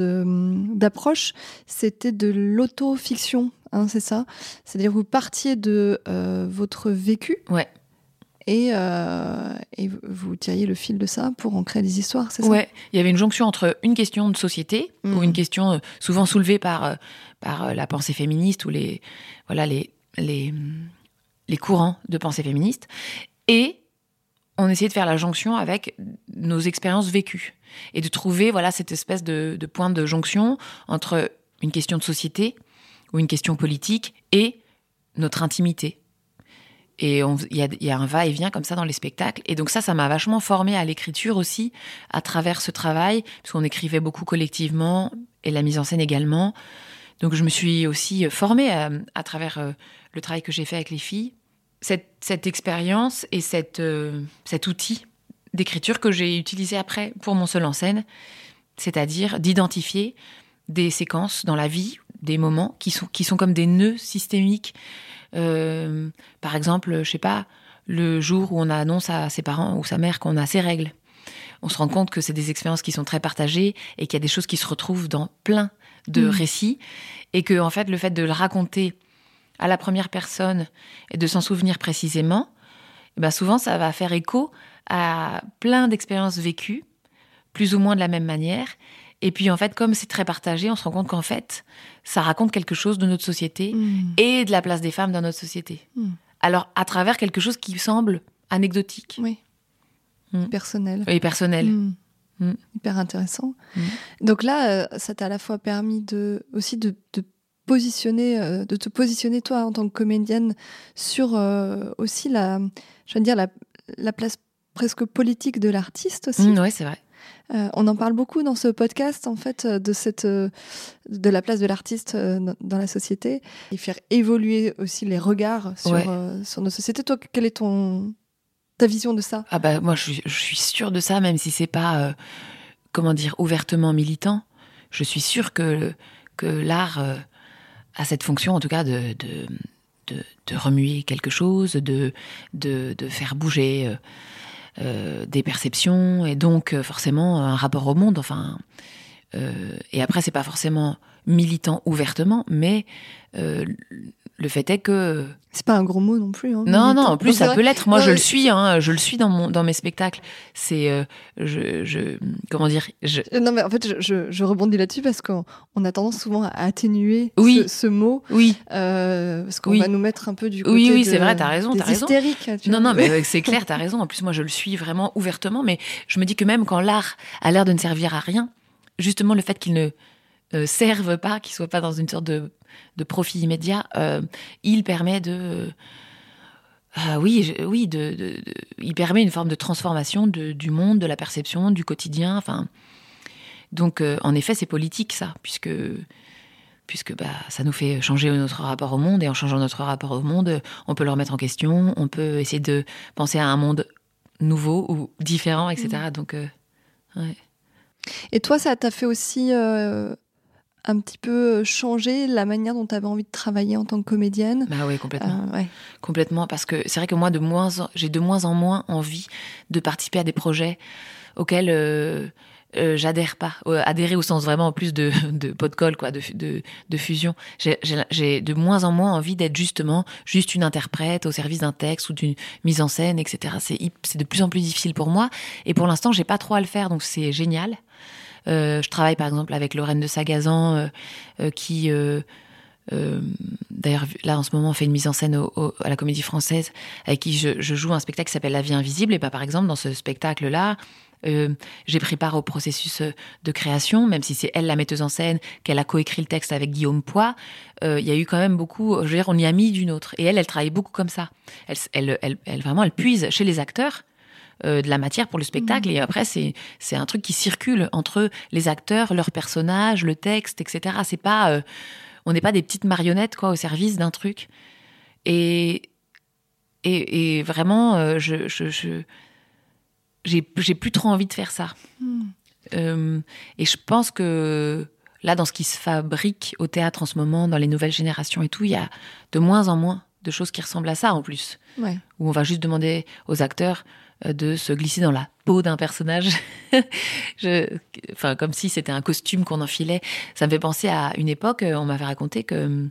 d'approche, c'était de l'autofiction, hein, c'est ça? C'est-à-dire vous partiez de euh, votre vécu ouais. et, euh, et vous tiriez le fil de ça pour en créer des histoires, c'est ça? Ouais, il y avait une jonction entre une question de société, ou mmh. une question souvent soulevée par, par la pensée féministe ou les, voilà, les, les, les courants de pensée féministe, et on essayait de faire la jonction avec nos expériences vécues et de trouver voilà cette espèce de, point de jonction entre une question de société ou une question politique et notre intimité. Et il y a, un va-et-vient comme ça dans les spectacles. Et donc ça, ça m'a vachement formé à l'écriture aussi, à travers ce travail, parce qu'on écrivait beaucoup collectivement, et la mise en scène également. Donc je me suis aussi formée euh, à travers euh, le travail que j'ai fait avec les filles cette, expérience et cette, euh, cet outil d'écriture que j'ai utilisé après pour mon seul en scène, c'est-à-dire d'identifier des séquences dans la vie, des moments qui sont, qui sont comme des nœuds systémiques. Euh, par exemple, je sais pas, le jour où on annonce à ses parents ou sa mère qu'on a ses règles. On se rend compte que c'est des expériences qui sont très partagées et qu'il y a des choses qui se retrouvent dans plein de mmh. récits et que en fait le fait de le raconter à la première personne et de s'en souvenir précisément, eh ben souvent ça va faire écho à plein d'expériences vécues, plus ou moins de la même manière. Et puis en fait, comme c'est très partagé, on se rend compte qu'en fait, ça raconte quelque chose de notre société Mm. et de la place des femmes dans notre société. Mm. Alors à travers quelque chose qui semble anecdotique Oui. Mm. Personnel. et personnel. Hyper intéressant. Donc là, euh, ça t'a à la fois permis de aussi de, de positionner, euh, de te positionner toi en tant que comédienne sur euh, aussi la, je veux dire la, la place presque politique de l'artiste aussi. Mm, ouais, c'est vrai. Euh, on en parle beaucoup dans ce podcast, en fait, de cette, de la place de l'artiste dans- la société et faire évoluer aussi les regards sur, Ouais. sur nos sociétés. Toi, quelle est ton ta vision de ça? Ah bah moi je suis, je suis sûre de ça, même si c'est pas comment dire ouvertement militant. Je suis sûre que que l'art a cette fonction, en tout cas, de de, de, remuer quelque chose, de de, faire bouger euh, euh, des perceptions et donc euh, forcément un rapport au monde. Enfin, et après c'est pas forcément militant ouvertement, mais euh, le fait est que C'est pas un gros mot non plus. hein, non, non, en plus, ça peut l'être. Moi, Non, je mais- le suis, hein, je le suis dans, mon, dans mes spectacles. C'est. euh, je, je, comment dire je, Euh, Non, mais en fait, je, je- je rebondis là-dessus parce qu'on on a tendance souvent à atténuer Oui. ce, ce mot Oui, euh, parce qu'on Oui. va nous mettre un peu du côté Oui, oui, c'est vrai, t'as raison, t'as raison. hystériques. tu non, vois. non, mais c'est clair, t'as raison. En plus, moi, je le suis vraiment ouvertement, mais je me dis que même quand l'art a l'air de ne servir à rien, justement, le fait qu'il ne euh, serve pas, qu'il soit pas dans une sorte de, de profit immédiat, euh, il permet de. Ah oui, je- oui, de, de- de- il permet une forme de transformation de- du monde, de la perception, du quotidien. Enfin, donc, euh, en effet, c'est politique ça, puisque puisque bah, ça nous fait changer notre rapport au monde, et en changeant notre rapport au monde, on peut le remettre en question, on peut essayer de penser à un monde nouveau ou différent, etc. Donc, euh, ouais. Et toi, ça t'a fait aussi euh, un petit peu changer la manière dont tu avais envie de travailler en tant que comédienne bah oui, complètement. Euh, ouais. Complètement, parce que c'est vrai que moi, de moins j'ai de moins en moins envie de participer à des projets auxquels euh, euh, j'adhère pas. Euh, adhérer au sens vraiment en plus de, de pot de colle, quoi, de, de, de fusion. J'ai- de moins en moins envie d'être justement juste une interprète au service d'un texte ou d'une mise en scène, etc. C'est de plus en plus difficile pour moi. Et pour l'instant, j'ai pas trop à le faire, donc c'est génial. Euh, je travaille par exemple avec Lorraine de Sagazan, euh, euh, qui D'ailleurs, là, en ce moment, fait une mise en scène à la Comédie Française avec qui je, joue un spectacle qui s'appelle La vie invisible. Et par exemple, dans ce spectacle-là, j'ai pris part au processus de création, même si c'est elle la metteuse en scène, qu'elle a coécrit le texte avec Guillaume Poix. Il y a eu quand même beaucoup. Je veux dire, on y a mis d'une autre. Et elle, elle travaille beaucoup comme ça. Elle, elle- vraiment, elle puise chez les acteurs. Euh, de la matière pour le spectacle. Et après c'est c'est un truc qui circule entre les acteurs leurs personnages le texte etc c'est pas euh, on n'est pas des petites marionnettes quoi au service d'un truc. Et et, et vraiment euh, je je, je j'ai j'ai plus trop envie de faire ça. Euh, et je pense que là dans ce qui se fabrique au théâtre en ce moment dans les nouvelles générations et tout il y a de moins en moins de choses qui ressemblent à ça en plus. Ouais. où on va juste demander aux acteurs de se glisser dans la peau d'un personnage, Je- enfin comme si c'était un costume qu'on enfilait. Ça me fait penser à une époque, euh, on m'avait raconté que hum,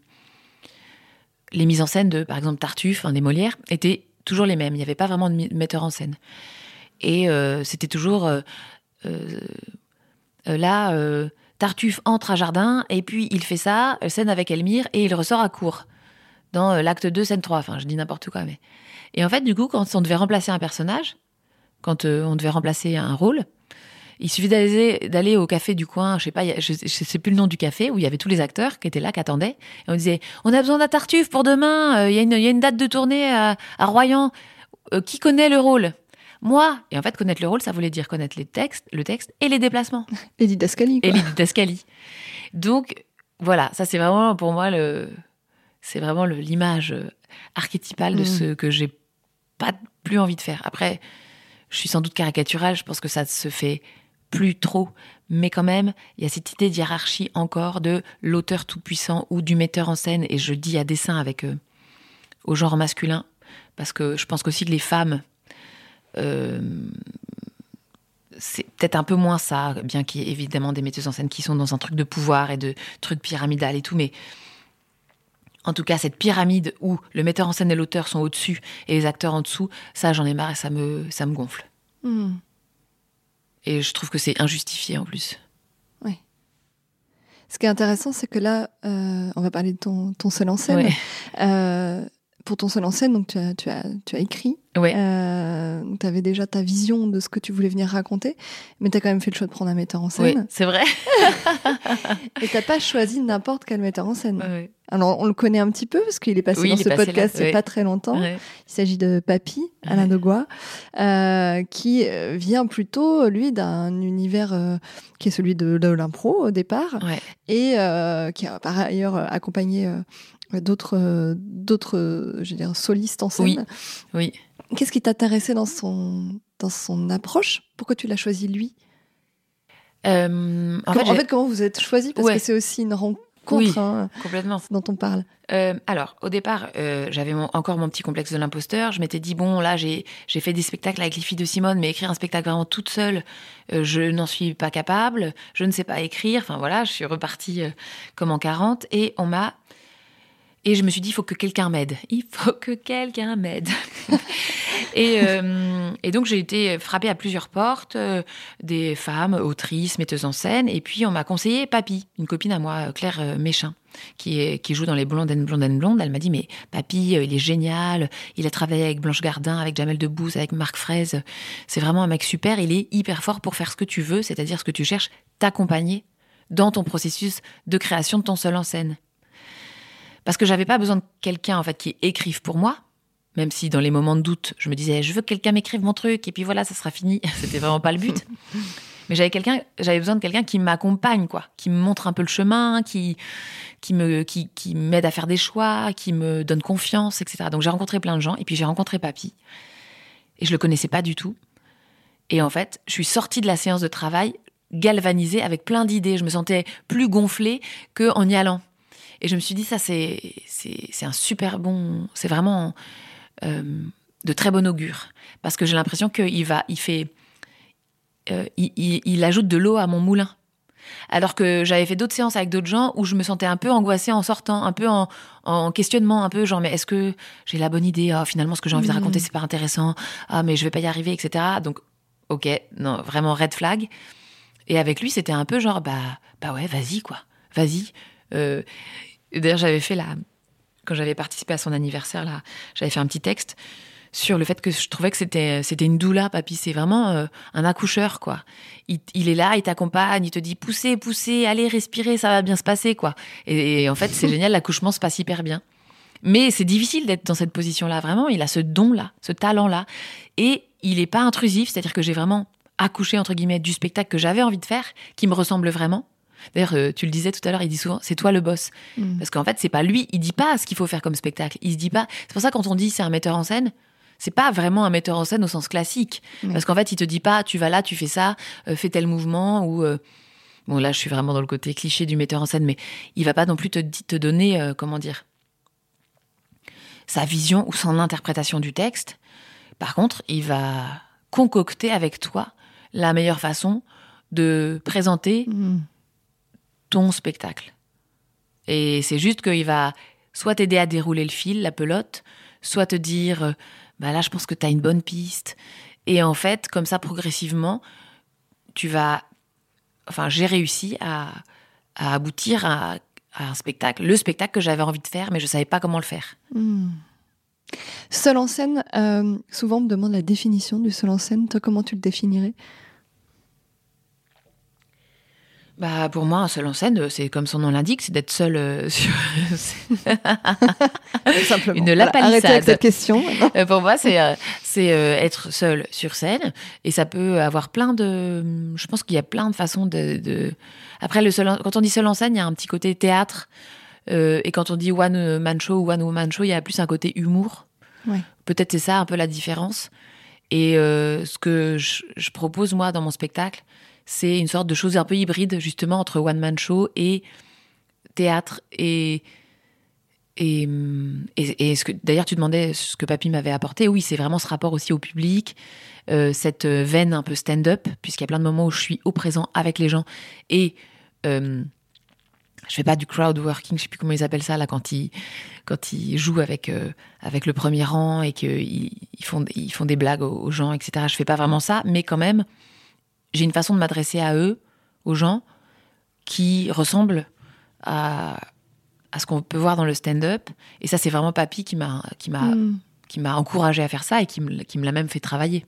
les mises en scène de, par exemple, Tartuffe, un des Molières, étaient toujours les mêmes. Il n'y avait pas vraiment de metteur en scène. Et euh, c'était toujours euh, euh, euh, là, euh, Tartuffe entre à jardin et puis il fait ça, euh, scène avec Elmire et il ressort à court dans euh, l'acte 2, scène 3. Enfin, je dis n'importe quoi, mais. Et en fait, du coup, quand on devait remplacer un personnage, quand euh, on devait remplacer un rôle, il suffit d'aller au café du coin, je sais pas, je, je sais plus le nom du café, où il y avait tous les acteurs qui étaient là, qui attendaient. Et on disait, on a besoin d'un tartuffe pour demain, euh, il y, a une- il y a une date de tournée à, à Royan. Euh, qui connaît le rôle? Moi. Et en fait, connaître le rôle, ça voulait dire connaître les textes, le texte et les déplacements Et didascalie. et quoi. les didascalies. Donc voilà, ça c'est vraiment pour moi le, c'est vraiment l'image euh, archétypale de Mm. ce que j'ai pas plus envie de faire. Après, je suis sans doute caricaturale, je pense que ça se fait plus trop, mais quand même, il y a cette idée de hiérarchie encore de l'auteur tout puissant ou du metteur en scène, et je dis à dessein avec euh, au genre masculin, parce que je pense aussi que les femmes euh, c'est peut-être un peu moins ça, bien qu'il y ait évidemment des metteuses en scène qui sont dans un truc de pouvoir et de truc pyramidal et tout, mais en tout cas cette pyramide où le metteur en scène et l'auteur sont au-dessus et les acteurs en dessous, ça j'en ai marre et ça me, ça me gonfle. Hmm. Et je trouve que c'est injustifié en plus. Oui. Ce qui est intéressant, c'est que là, euh, on va parler de ton, ton seul en scène. Ouais. Euh, pour ton seul en scène, donc tu as, tu as, tu as écrit. Ouais. Euh, tu avais déjà ta vision de ce que tu voulais venir raconter, mais tu as quand même fait le choix de prendre un metteur en Oui, scène. c'est vrai. Et t'as pas choisi n'importe quel metteur en scène. Alors, on le connaît un petit peu parce qu'il est passé Oui, dans ce passé podcast il a pas très longtemps. Il s'agit de Papy, Alain Ouais. Degois, euh, qui euh, vient plutôt, lui, d'un univers euh, qui est celui de, de l'impro au départ, et qui a par ailleurs accompagné d'autres, euh, d'autres, euh, je veux dire, solistes en scène. Oui. Oui. Qu'est-ce qui t'intéressait dans son, dans son approche? Pourquoi tu l'as choisi lui? Euh, en, Comment- fait, en fait, comment vous êtes choisi? Parce Ouais. que c'est aussi une rencontre Oui. hein, complètement. dont on parle. Euh, alors, au départ, euh, j'avais encore mon petit complexe de l'imposteur. Je m'étais dit, bon, là, j'ai j'ai fait des spectacles avec les filles de Simone, mais écrire un spectacle vraiment toute seule, euh, je n'en suis pas capable. Je ne sais pas écrire. Enfin, voilà, je suis repartie comme en 40. Et on m'a... Et je me suis dit, il faut que quelqu'un m'aide. Il faut que quelqu'un m'aide. et, euh, et donc, j'ai été frappée à plusieurs portes, euh, des femmes, autrices, metteuses en scène. Et puis, on m'a conseillé Papy, une copine à moi, Claire euh, Méchin qui, joue dans les Blondes Blondes Blondes, elle m'a dit mais papy, il est génial, il a travaillé avec Blanche Gardin, avec Jamel Debbouze, avec Marc Fraise, c'est vraiment un mec super, il est hyper fort pour faire ce que tu veux, c'est-à-dire ce que tu cherches, t'accompagner dans ton processus de création de ton seul en scène. Parce que j'avais pas besoin de quelqu'un en fait qui écrive pour moi, même si dans les moments de doute, je me disais je veux que quelqu'un m'écrive mon truc et puis voilà, ça sera fini. C'était vraiment pas le but. Mais j'avais quelqu'un, j'avais besoin de quelqu'un qui m'accompagne, quoi, qui me montre un peu le chemin, qui qui me qui, qui m'aide à faire des choix, qui me donne confiance, etc. Donc j'ai rencontré plein de gens et puis j'ai rencontré Papy et je le connaissais pas du tout. Et en fait, je suis sortie de la séance de travail galvanisée avec plein d'idées. Je me sentais plus gonflée que en y allant. Et je me suis dit ça c'est un super bon, c'est vraiment euh, de très bon augure parce que j'ai l'impression qu'il va il fait euh, il, il- il ajoute de l'eau à mon moulin. Alors que j'avais fait d'autres séances avec d'autres gens où je me sentais un peu angoissée en sortant, un peu en, en questionnement, un peu genre mais est-ce que j'ai la bonne idée? Ah, Finalement, ce que j'ai envie de Mhm. raconter c'est pas intéressant. Ah mais je vais pas y arriver, etc. Donc ok, non vraiment red flag. Et avec lui c'était un peu genre bah bah ouais vas-y quoi, vas-y. Euh, D'ailleurs j'avais fait la quand j'avais participé à son anniversaire là, j'avais fait un petit texte sur le fait que je trouvais que c'était c'était une doula, papy. C'est vraiment euh, un accoucheur, quoi. Il, il est là, il t'accompagne, il te dit poussez, poussez, allez, respirez, ça va bien se passer, quoi. Et, et en fait, c'est génial, l'accouchement se passe hyper bien. Mais c'est difficile d'être dans cette position-là, vraiment. Il a ce don-là, ce talent-là. Et il n'est pas intrusif, c'est-à-dire que j'ai vraiment accouché, entre guillemets, du spectacle que j'avais envie de faire, qui me ressemble vraiment. D'ailleurs, euh, tu le disais tout à l'heure, il dit souvent, c'est toi le boss. Mm. Parce qu'en fait, c'est pas lui, il dit pas ce qu'il faut faire comme spectacle. Il se dit pas. C'est pour ça quand on dit c'est un metteur en scène, c'est pas vraiment un metteur en scène au sens classique. Parce qu'en fait, il te dit pas, tu vas là, tu fais ça, euh, fais tel mouvement ou. euh, Bon, là, je suis vraiment dans le côté cliché du metteur en scène, mais il va pas non plus te, te donner, euh, comment dire, sa vision ou son interprétation du texte. Par contre, il va concocter avec toi la meilleure façon de présenter Mm. Ton spectacle. Et c'est juste qu'il va soit t'aider à dérouler le fil, la pelote, soit te dire, euh, bah là, je pense que tu as une bonne piste. Et en fait, comme ça, progressivement, tu vas. Enfin, j'ai réussi à, aboutir à, un spectacle, le spectacle que j'avais envie de faire, mais je savais pas comment le faire. Hmm. Seul en scène, euh, souvent on me demande la définition du seul en scène. Toi, comment tu le définirais? Bah, pour moi, un seul en scène, c'est comme son nom l'indique, c'est d'être seul euh, sur. Simplement. Une Voilà, lapalissade. Arrêtez avec cette question. Euh, pour moi, c'est euh, c'est euh, être seul sur scène et ça peut avoir plein de. Je pense qu'il y a plein de façons de. de- Après, le seul, en- quand on dit seul en scène, il y a un petit côté théâtre euh, et quand on dit one man show ou one woman show, il y a plus un côté humour. Ouais. Peut-être c'est ça un peu la différence. Et euh, ce que je, je propose moi dans mon spectacle, c'est une sorte de chose un peu hybride justement entre one man show et théâtre et et, et, ce que d'ailleurs tu demandais ce que papy m'avait apporté. Oui, c'est vraiment ce rapport aussi au public, euh, cette euh, veine un peu stand-up, puisqu'il y a plein de moments où je suis au présent avec les gens et euh, je fais pas du crowd working, je sais plus comment ils appellent ça là quand ils quand ils jouent avec euh, avec le premier rang et qu'ils ils font ils font des blagues aux, gens, etc. Je fais pas vraiment ça, mais quand même, j'ai une façon de m'adresser à eux, aux gens, qui ressemble à à ce qu'on peut voir dans le stand-up. Et ça, c'est vraiment Papy qui m'a qui m'a mm. qui m'a encouragé à faire ça et qui me qui me l'a même fait travailler.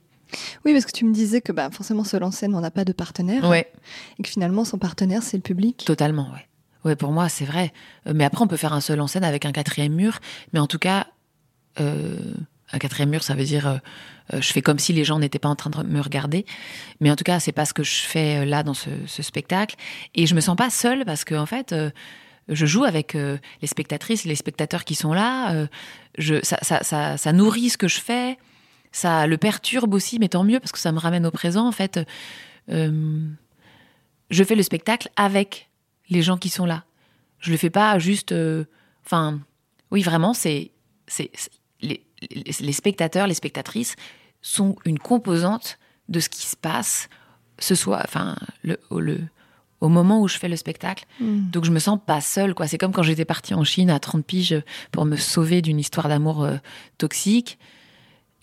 Oui, parce que tu me disais que bah, forcément, seul en scène, on n'a pas de partenaire. Ouais. Et que finalement, son partenaire, c'est le public. Totalement, ouais. Ouais, pour moi, c'est vrai. Euh, mais après, on peut faire un seul en scène avec un quatrième mur. Mais en tout cas, euh, un quatrième mur, ça veut dire euh, je fais comme si les gens n'étaient pas en train de me regarder. Mais en tout cas, c'est pas ce que je fais là dans ce, spectacle. Et je me sens pas seule parce que en fait, je joue avec les spectatrices, les spectateurs qui sont là. je, ça, ça, ça, nourrit ce que je fais. Ça le perturbe aussi, mais tant mieux parce que ça me ramène au présent. En fait, je fais le spectacle avec les gens qui sont là. Je le fais pas juste. Euh, enfin, oui, vraiment, c'est les, spectateurs, les spectatrices sont une composante de ce qui se passe ce soir, enfin le, le au moment où je fais le spectacle. Hmm. Donc je me sens pas seule quoi. C'est comme quand j'étais partie en Chine à 30 piges pour me sauver d'une histoire d'amour euh, toxique.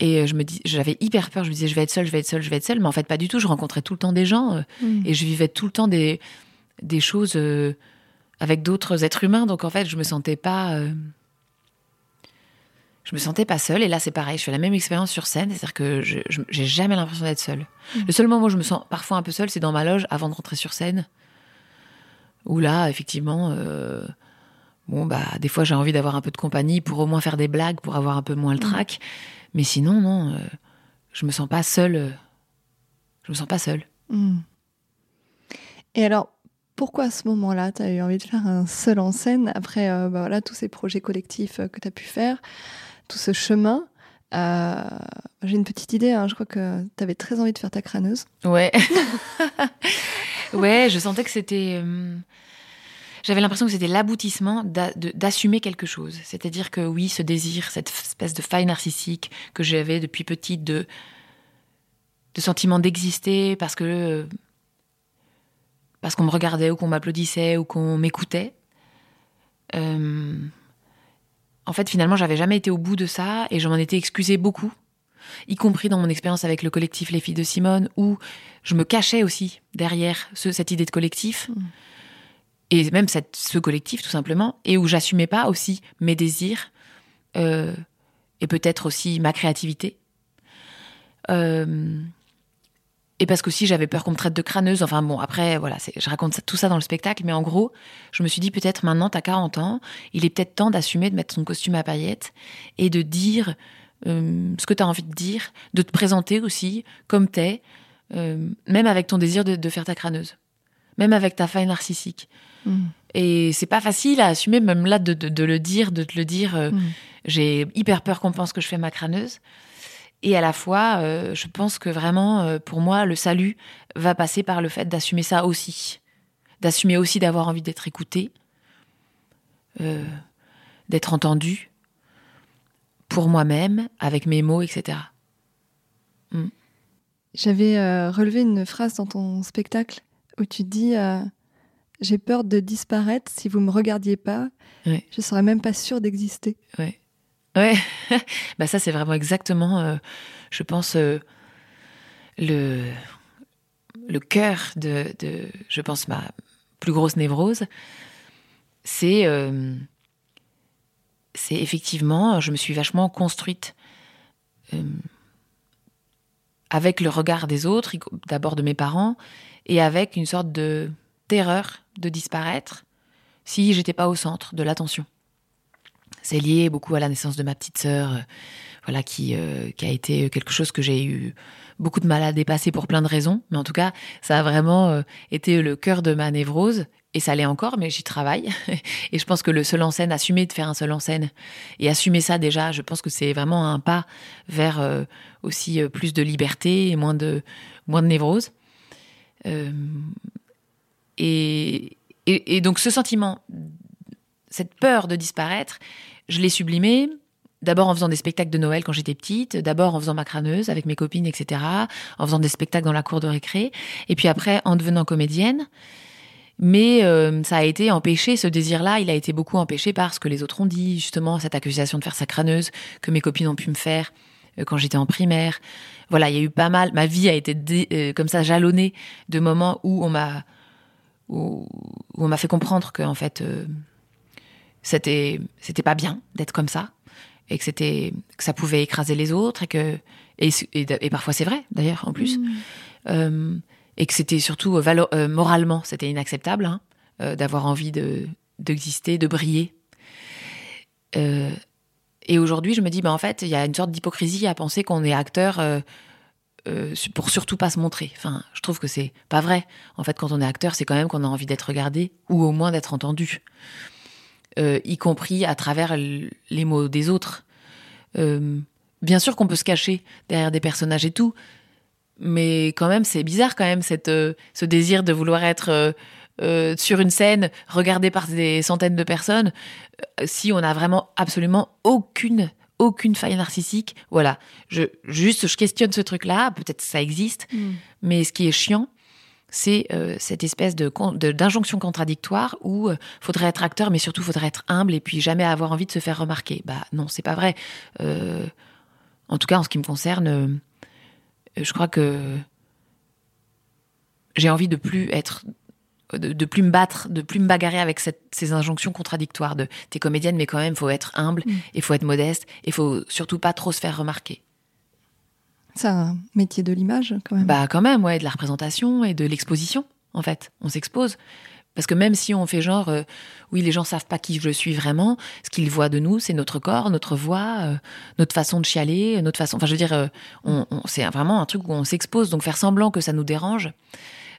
Et euh, je me dis, j'avais hyper peur. Je me disais, je vais être seule, je vais être seule, je vais être seule. Mais en fait, pas du tout. Je rencontrais tout le temps des gens hmm. et je vivais tout le temps des, des choses euh, avec d'autres êtres humains. Donc en fait, je me sentais pas. Euh, je me sentais pas seule. Et là, c'est pareil. Je fais la même expérience sur scène. C'est-à-dire que je j'ai jamais l'impression d'être seule. Mmh. Le seul moment où je me sens parfois un peu seule, c'est dans ma loge avant de rentrer sur scène. Où là, effectivement, euh, bon, bah, des fois, j'ai envie d'avoir un peu de compagnie pour au moins faire des blagues, pour avoir un peu moins le mmh. trac. Mais sinon, non, je me sens pas seule. je me sens pas seule. Mmh. Et alors, pourquoi à ce moment-là, tu as eu envie de faire un seul en scène après euh, bah voilà, tous ces projets collectifs euh, que tu as pu faire, tout ce chemin euh, J'ai une petite idée, hein, je crois que tu avais très envie de faire ta crâneuse. Ouais. ouais, je sentais que c'était. J'avais l'impression que c'était l'aboutissement d'assumer quelque chose. C'est-à-dire que oui, ce désir, cette espèce de faille narcissique que j'avais depuis petite de, de sentiment d'exister parce que parce qu'on me regardait ou qu'on m'applaudissait ou qu'on m'écoutait. Euh, en fait, finalement, j'avais jamais été au bout de ça et je m'en étais excusée beaucoup, y compris dans mon expérience avec le collectif Les Filles de Simone, où je me cachais aussi derrière cette idée de collectif. Mm. Et même ce collectif, tout simplement, et où j'assumais pas aussi mes désirs euh, et peut-être aussi ma créativité. Euh, et parce qu'aussi j'avais peur qu'on me traite de crâneuse. Enfin bon, après, voilà, je raconte tout ça dans le spectacle, mais en gros, je me suis dit peut-être maintenant, t'as 40 ans, il est peut-être temps d'assumer de mettre son costume à paillettes et de dire euh, ce que t'as envie de dire, de te présenter aussi comme t'es, euh, même avec ton désir de, faire ta crâneuse, même avec ta faille narcissique. Mm. Et c'est pas facile à assumer, même là, de, le dire, de te le dire. Euh, mm. J'ai hyper peur qu'on pense que je fais ma crâneuse. Et à la fois, euh, je pense que vraiment, euh, pour moi, le salut va passer par le fait d'assumer ça aussi. D'assumer aussi d'avoir envie d'être écouté, euh, d'être entendu pour moi-même, avec mes mots, etc. Mm. J'avais relevé une phrase dans ton spectacle où tu dis J'ai peur de disparaître si vous me regardiez pas. Je serais même pas sûre d'exister. Ouais. Ouais, bah ça c'est vraiment exactement, euh, je pense, euh, le, le cœur de, je pense, ma plus grosse névrose. C'est euh, c'est effectivement, je me suis vachement construite avec le regard des autres, d'abord de mes parents, et avec une sorte de terreur de disparaître si j'étais pas au centre de l'attention. C'est lié beaucoup à la naissance de ma petite sœur, euh, voilà, qui, euh, qui a été quelque chose que j'ai eu beaucoup de mal à dépasser pour plein de raisons. Mais en tout cas, ça a vraiment euh, été le cœur de ma névrose. Et ça l'est encore, mais j'y travaille. et je pense que le seul en scène, assumer de faire un seul en scène et assumer ça déjà, je pense que c'est vraiment un pas vers aussi plus de liberté et moins de, moins de névrose. et, donc ce sentiment, cette peur de disparaître, je l'ai sublimé. D'abord en faisant des spectacles de Noël quand j'étais petite, d'abord en faisant ma crâneuse avec mes copines, etc., en faisant des spectacles dans la cour de récré, et puis après en devenant comédienne. Mais euh, ça a été empêché, ce désir-là, il a été beaucoup empêché par ce que les autres ont dit, justement, cette accusation de faire sa crâneuse que mes copines ont pu me faire euh, quand j'étais en primaire. Voilà, il y a eu pas mal. Ma vie a été euh, comme ça jalonnée de moments où on m'a où, on m'a fait comprendre que en fait c'était c'était pas bien d'être comme ça et que c'était que ça pouvait écraser les autres et que et, et, parfois c'est vrai d'ailleurs en plus. Mmh et que c'était surtout euh, euh, moralement, c'était inacceptable hein, euh, d'avoir envie de d'exister, de briller. et aujourd'hui, je me dis, bah, en fait, il y a une sorte d'hypocrisie à penser qu'on est acteur pour surtout pas se montrer. Enfin, je trouve que c'est pas vrai. En fait, quand on est acteur, c'est quand même qu'on a envie d'être regardé ou au moins d'être entendu, y compris à travers les mots des autres. bien sûr qu'on peut se cacher derrière des personnages et tout, mais quand même, c'est bizarre quand même cette, euh, ce désir de vouloir être euh, euh, sur une scène, regardé par des centaines de personnes, si on n'a vraiment absolument aucune aucune faille narcissique. Voilà, je juste je questionne ce truc-là. Peut-être ça existe, mm. mais ce qui est chiant, c'est cette espèce de d'injonction contradictoire où faudrait être acteur, mais surtout faudrait être humble et puis jamais avoir envie de se faire remarquer. Bah non, c'est pas vrai. en tout cas, en ce qui me concerne je crois que j'ai envie de plus être de, plus me battre, de plus me bagarrer avec ces injonctions contradictoires de t'es comédienne, mais quand même, faut être humble, il mm. faut être modeste, et faut surtout pas trop se faire remarquer. C'est un métier de l'image, quand même. Bah, quand même, ouais, de la représentation et de l'exposition, en fait. On s'expose. Parce que même si on fait genre, euh, oui, les gens savent pas qui je suis vraiment, ce qu'ils voient de nous, c'est notre corps, notre voix, euh, notre façon de chialer, notre façon. Enfin, je veux dire, euh, on, c'est vraiment un truc où on s'expose, donc faire semblant que ça nous dérange.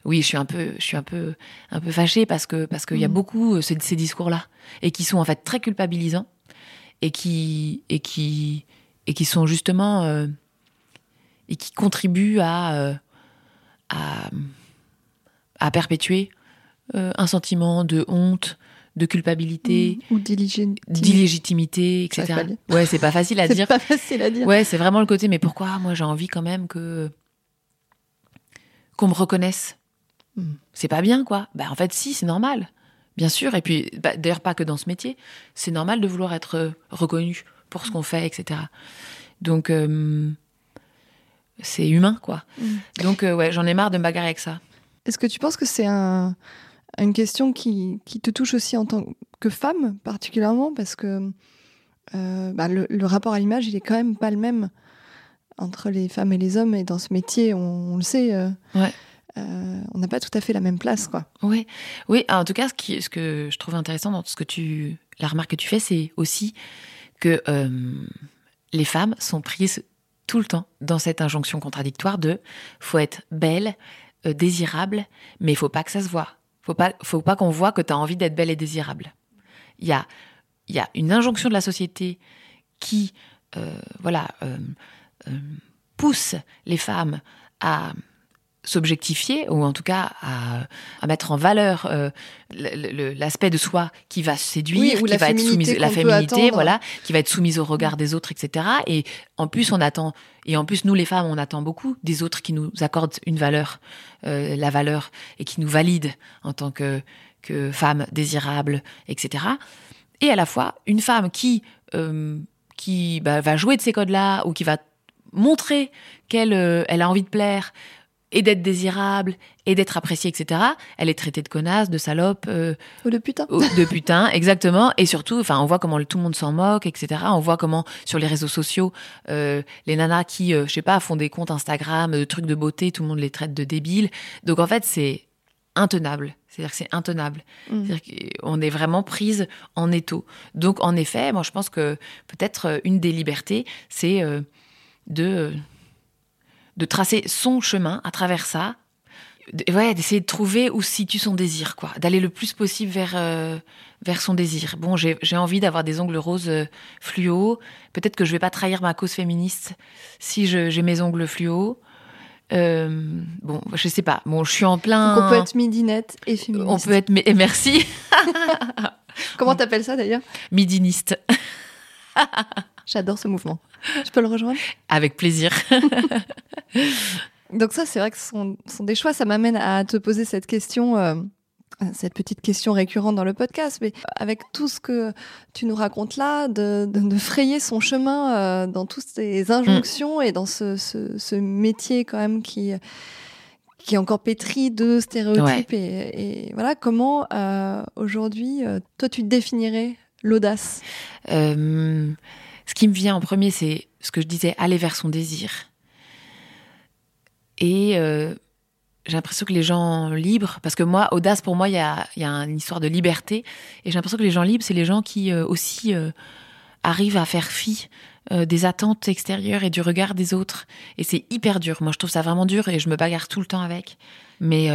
Oui, je suis un peu, je suis un peu, un peu fâchée parce que parce qu'il y a mm. beaucoup ces, ces discours-là et qui sont en fait très culpabilisants et qui et qui et qui sont justement et qui contribuent à à, à perpétuer euh, un sentiment de honte, de culpabilité mmh. ou d'illégitimité, etc. Ouais, c'est pas facile à dire. C'est pas facile à dire. Ouais, c'est vraiment le côté. Mais pourquoi moi j'ai envie quand même que qu'on me reconnaisse? Mmh. C'est pas bien, quoi. Bah en fait, si, c'est normal, bien sûr. Et puis, bah, d'ailleurs, pas que dans ce métier. C'est normal de vouloir être euh, reconnu pour ce qu'on fait, etc. Donc, euh, c'est humain, quoi. Mmh. Donc, ouais, j'en ai marre de me bagarrer avec ça. Est-ce que tu penses que c'est un une question qui, qui, te touche aussi en tant que femme particulièrement parce que euh, bah, le, rapport à l'image il est quand même pas le même entre les femmes et les hommes et dans ce métier on, le sait euh, euh, on n'a pas tout à fait la même place quoi oui oui en tout cas ce, qui, ce que je trouve intéressant dans ce que tu la remarque que tu fais c'est aussi que les femmes sont prises tout le temps dans cette injonction contradictoire de faut être belle désirable mais il faut pas que ça se voit faut pas, faut pas qu'on voit que tu as envie d'être belle et désirable. Il y a, y a une injonction de la société qui, euh, voilà, euh, euh, pousse les femmes à s'objectifier ou en tout cas à, mettre en valeur l'aspect de soi qui va séduire, qui va être soumise la féminité, voilà, qui va être soumise au regard des autres, etc. Et en plus, on attend et en plus, nous les femmes, on attend beaucoup des autres qui nous accordent une valeur, euh, la valeur et qui nous valident en tant que que femme désirable, etc. Et à la fois une femme qui euh, qui bah, va jouer de ces codes-là ou qui va montrer qu'elle euh, elle a envie de plaire, et d'être désirable et d'être appréciée, etc. Elle est traitée de connasse, de salope. Euh, ou de putain. de putain, exactement. Et surtout, enfin, on voit comment tout le monde s'en moque, etc. On voit comment sur les réseaux sociaux, euh, les nanas qui, euh, je sais pas, font des comptes Instagram, de trucs de beauté, tout le monde les traite de débiles. Donc en fait, c'est intenable. C'est-à-dire que c'est intenable. Mm. C'est-à-dire qu'on est vraiment prise en étau. Donc en effet, moi je pense que peut-être une des libertés, c'est de de tracer son chemin à travers ça. Ouais, d'essayer de trouver où situe son désir, quoi. D'aller le plus possible vers, euh, vers son désir. Bon, j'ai envie d'avoir des ongles roses euh, fluo. Peut-être que je vais pas trahir ma cause féministe si j'ai mes ongles fluo. Euh, bon, je sais pas. Bon, je suis en plein. Donc on peut être midinette et féministe. On peut être. Et merci. Comment t'appelles ça d'ailleurs? Midiniste. J'adore ce mouvement. Je peux le rejoindre? Avec plaisir. Donc ça, c'est vrai que ce sont, des choix. Ça m'amène à te poser cette question. Euh, cette petite question récurrente dans le podcast, mais avec tout ce que tu nous racontes là, de, frayer son chemin dans toutes ces injonctions et dans ce, ce, métier quand même qui qui est encore pétri de stéréotypes et, voilà comment aujourd'hui toi tu définirais l'audace? Ce qui me vient en premier, c'est ce que je disais, aller vers son désir. Et euh, j'ai l'impression que les gens libres, parce que moi, audace, pour moi, il y a, une histoire de liberté. Et j'ai l'impression que les gens libres, c'est les gens qui euh, aussi euh, arrivent à faire fi des attentes extérieures et du regard des autres. Et c'est hyper dur. Moi, je trouve ça vraiment dur et je me bagarre tout le temps avec. Mais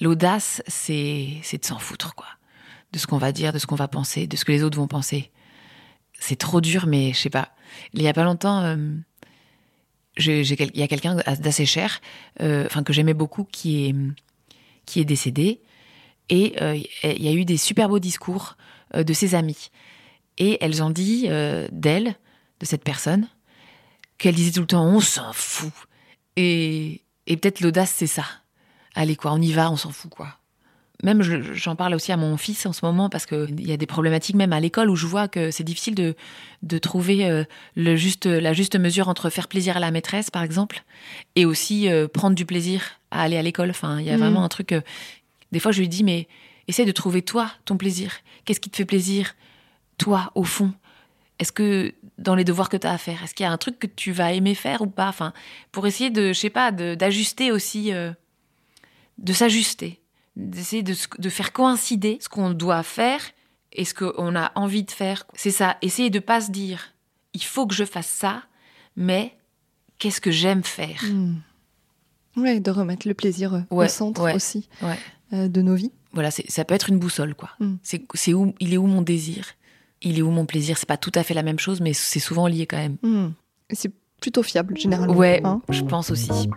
l'audace, c'est de s'en foutre, quoi. De ce qu'on va dire, de ce qu'on va penser, de ce que les autres vont penser. C'est trop dur, mais je sais pas. Il y a pas longtemps il y a quelqu'un d'assez cher, euh, enfin que j'aimais beaucoup, qui est qui est décédé, et euh, il y a eu des super beaux discours euh, de ses amis, et elles ont dit d'elle, de cette personne, qu'elle disait tout le temps on s'en fout, et et peut-être l'audace c'est ça, allez quoi, on y va, on s'en fout quoi même j'en parle aussi à mon fils en ce moment parce qu'il y a des problématiques même à l'école où je vois que c'est difficile de, de trouver euh, le juste, la juste mesure entre faire plaisir à la maîtresse par exemple et aussi euh, prendre du plaisir à aller à l'école. Enfin, il y a mm. vraiment un truc. Euh, des fois, je lui dis mais essaie de trouver toi ton plaisir. Qu'est-ce qui te fait plaisir, toi au fond? Est-ce que dans les devoirs que tu as à faire, est-ce qu'il y a un truc que tu vas aimer faire ou pas? Enfin, pour essayer de, je sais pas, d'ajuster aussi, de s'ajuster d'essayer de, faire coïncider ce qu'on doit faire et ce qu'on a envie de faire. C'est ça, essayer de pas se dire il faut que je fasse ça, mais qu'est-ce que j'aime faire? Hmm. Oui, de remettre le plaisir au centre aussi euh, de nos vies. Voilà, ça peut être une boussole, quoi. Hmm. C'est où, il est où mon désir? Il est où mon plaisir? C'est pas tout à fait la même chose, mais c'est souvent lié quand même. Hmm. C'est plutôt fiable, généralement. Ouais, hein. je pense aussi.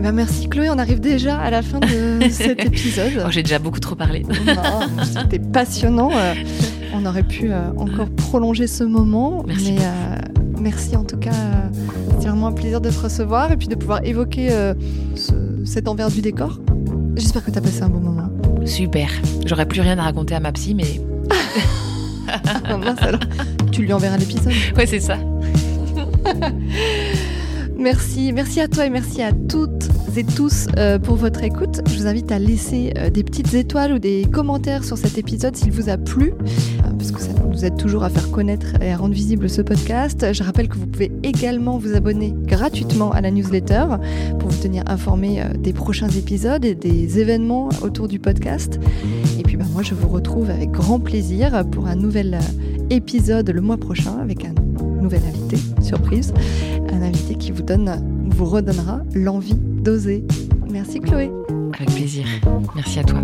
Eh ben merci Chloé, on arrive déjà à la fin de cet épisode. Oh, j'ai déjà beaucoup trop parlé. C'était passionnant. Euh, on aurait pu euh, encore prolonger ce moment. Merci. Mais euh, merci en tout cas. C'est vraiment un plaisir de te recevoir et puis de pouvoir évoquer cet envers du décor. J'espère que tu as passé un bon moment. Super. J'aurais plus rien à raconter à ma psy, mais. alors. Tu lui enverras l'épisode. Ouais, c'est ça. Merci, merci à toi et merci à toutes et tous euh, pour votre écoute. Je vous invite à laisser euh, des petites étoiles ou des commentaires sur cet épisode s'il vous a plu, euh, parce que ça nous aide toujours à faire connaître et à rendre visible ce podcast. Je rappelle que vous pouvez également vous abonner gratuitement à la newsletter pour vous tenir informé des prochains épisodes et des événements autour du podcast. Et puis bah, moi, je vous retrouve avec grand plaisir pour un nouvel épisode le mois prochain avec un nouvel invité, surprise, un invité qui vous donne, vous redonnera l'envie d'oser. Merci Chloé. Avec plaisir. Merci à toi.